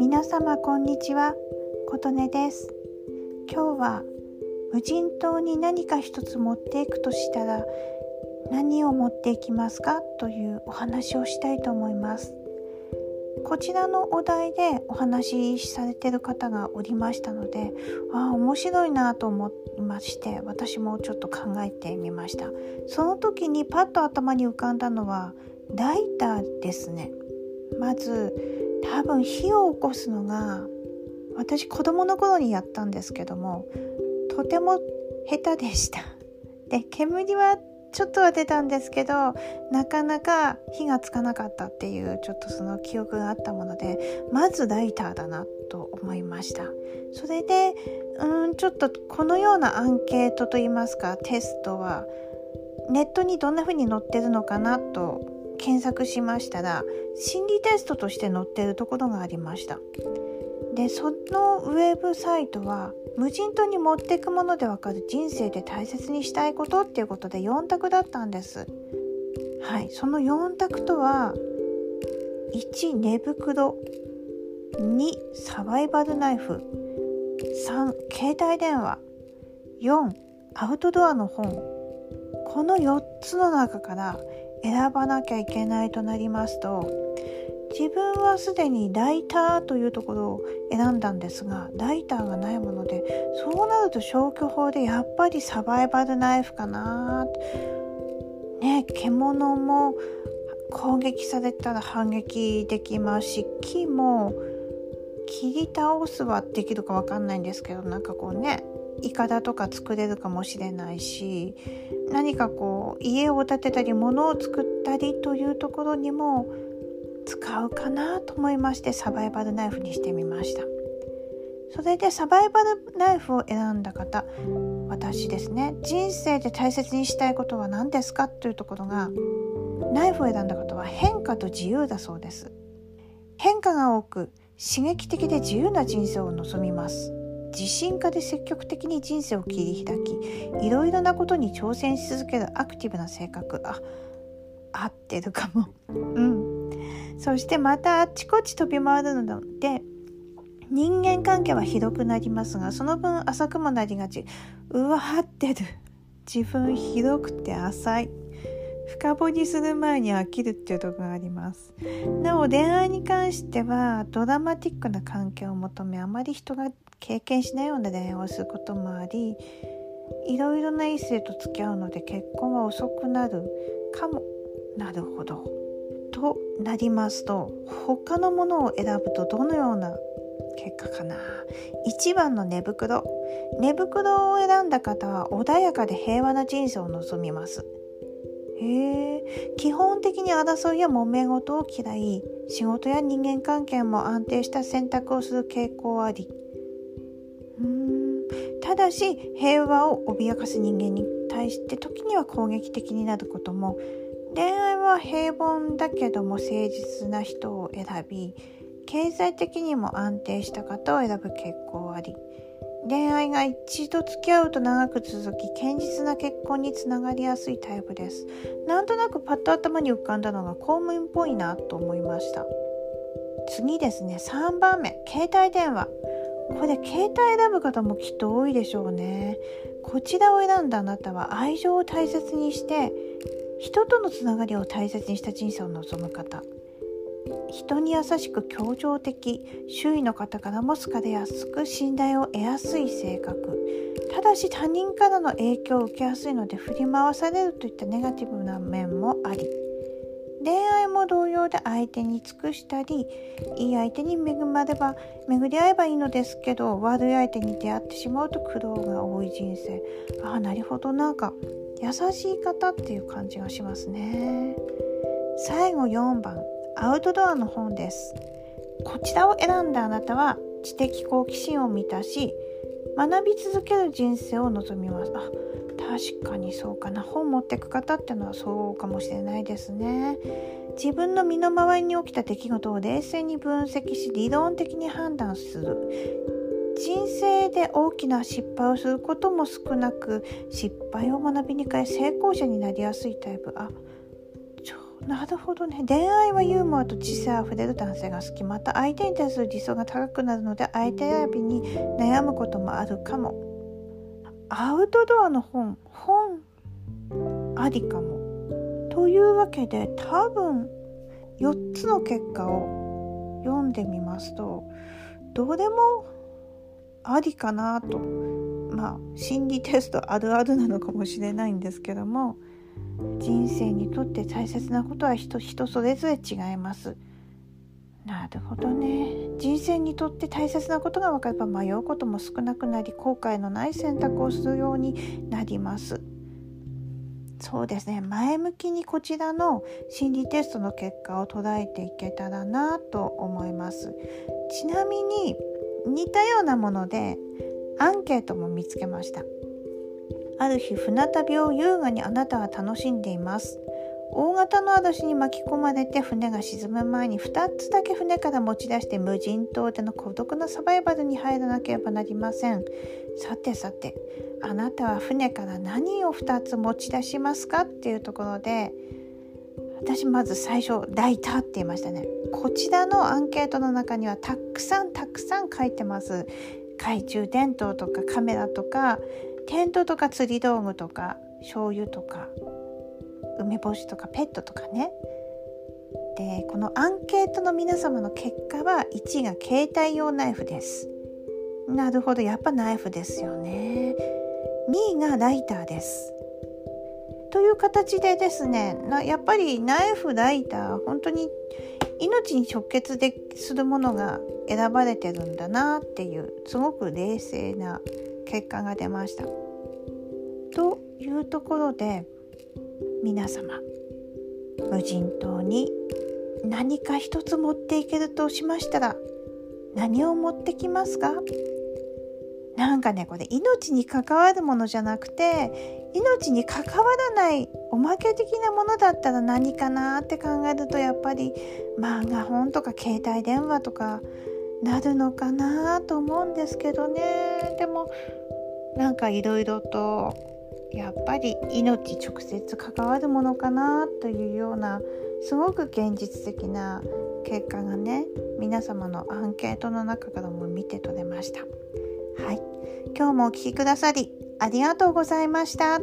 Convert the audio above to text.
皆様こんにちは。琴音です。今日は無人島に何か一つ持っていくとしたら何を持っていきますか？というお話をしたいと思います。こちらのお題でお話しされてる方がおりましたのでああ面白いなと思いまして私もちょっと考えてみました。その時にパッと頭に浮かんだのはライターですね。まず多分火を起こすのが私子供の頃にやったんですけどもとても下手でした。で煙はちょっとは出たんですけどなかなか火がつかなかったっていうちょっとその記憶があったものでまずライターだなと思いました。それでうんちょっとこのようなアンケートといいますかテストはネットにどんな風に載ってるのかなと検索しましたら心理テストとして載ってるところがありました。でそのウェブサイトは無人島に持っていくものでわかる人生で大切にしたいことっていうことで4択だったんです。はい。その4択とは1寝袋。2サバイバルナイフ。3携帯電話。4アウトドアの本。この4つの中から選ばなきゃいけないとなりますと自分はすでにライターというところを選んだんですがライターがないものでそうなると消去法でやっぱりサバイバルナイフかなね獣も攻撃されたら反撃できますし木も切り倒すはできるか分かんないんですけどなんかこうねいかだとか作れるかもしれないし何かこう家を建てたり物を作ったりというところにも使うかなと思いましてサバイバルナイフにしてみました。それでサバイバルナイフを選んだ方私ですね。人生で大切にしたいことは何ですかというところがナイフを選んだ方は変化と自由だそうです。変化が多く刺激的で自由な人生を望みます。自信家で積極的に人生を切り開きいろいろなことに挑戦し続けるアクティブな性格。あ合ってるかも。うん。そしてまたあっちこっち飛び回るので人間関係はひどくなりますがその分浅くもなりがち。うわ合ってる。自分ひどくて浅い。深掘りする前に飽きるっていうところがあります。なお恋愛に関してはドラマティックな関係を求めあまり人が経験しないような恋愛をすることもありいろいろな異性と付き合うので結婚は遅くなるかもなるほどとなりますと他のものを選ぶとどのような結果かな。1番の寝袋。寝袋を選んだ方は穏やかで平和な人生を望みます。へえ基本的に争いや揉め事を嫌い仕事や人間関係も安定した選択をする傾向ありだし平和を脅かす人間に対して時には攻撃的になることも。恋愛は平凡だけども誠実な人を選び経済的にも安定した方を選ぶ傾向あり恋愛が一度付き合うと長く続き堅実な結婚につながりやすいタイプです。なんとなくパッと頭に浮かんだのが公務員っぽいなと思いました。次ですね。3番目。携帯電話。これ携帯選ぶ方もきっと多いでしょうね。こちらを選んだあなたは愛情を大切にして人とのつながりを大切にした人生を望む方。人に優しく協調的周囲の方からも好かれやすく信頼を得やすい性格。ただし他人からの影響を受けやすいので振り回されるといったネガティブな面もあり。恋愛も同様で相手に尽くしたりいい相手に恵まれば巡り合えばいいのですけど悪い相手に出会ってしまうと苦労が多い人生。ああなるほど。なんか優しい方っていう感じがしますね。最後4番アウトドアの本です。こちらを選んだあなたは知的好奇心を満たし学び続ける人生を望みます。あ確かにそうかな。本持ってく方っていうのはそうかもしれないですね。自分の身の回りに起きた出来事を冷静に分析し理論的に判断する。人生で大きな失敗をすることも少なく失敗を学びに変え成功者になりやすいタイプ。あなるほどね。恋愛はユーモアと知性あふれる男性が好きまた相手に対する理想が高くなるので相手選びに悩むこともあるかも。アウトドアの本本ありかもというわけで多分4つの結果を読んでみますとどれもありかなとまあ心理テストあるあるなのかもしれないんですけども人生にとって大切なことは人人それぞれ違います。なるほどね。人生にとって大切なことが分かれば迷うことも少なくなり後悔のない選択をするようになります。そうですね。前向きにこちらの心理テストの結果を捉えていけたらなと思います。ちなみに似たようなものでアンケートも見つけました。ある日船旅を優雅にあなたは楽しんでいます。大型の嵐に巻き込まれて船が沈む前に2つだけ船から持ち出して無人島での孤独なサバイバルに入らなければなりません。さてさてあなたは船から何を2つ持ち出しますかっていうところで私まず最初ライターって言いましたね。こちらのアンケートの中にはたくさんたくさん書いてます。懐中電灯とかカメラとかテントとか釣り道具とか醤油とか梅干しとかペットとかね。でこのアンケートの皆様の結果は1位が携帯用ナイフです。なるほどやっぱナイフですよね。2位がライターです。という形でですねやっぱりナイフライター本当に命に直結でするものが選ばれてるんだなっていうすごく冷静な結果が出ました。というところで皆様無人島に何か一つ持っていけるとしましたら何を持ってきますか？なんかねこれ命に関わるものじゃなくて命に関わらないおまけ的なものだったら何かなって考えるとやっぱり漫画本とか携帯電話とかなるのかなと思うんですけどね。でもなんかいろいろとやっぱり命直接関わるものかなというようなすごく現実的な結果がね皆様のアンケートの中からも見て取れました。はい、今日もお聴きくださりありがとうございました。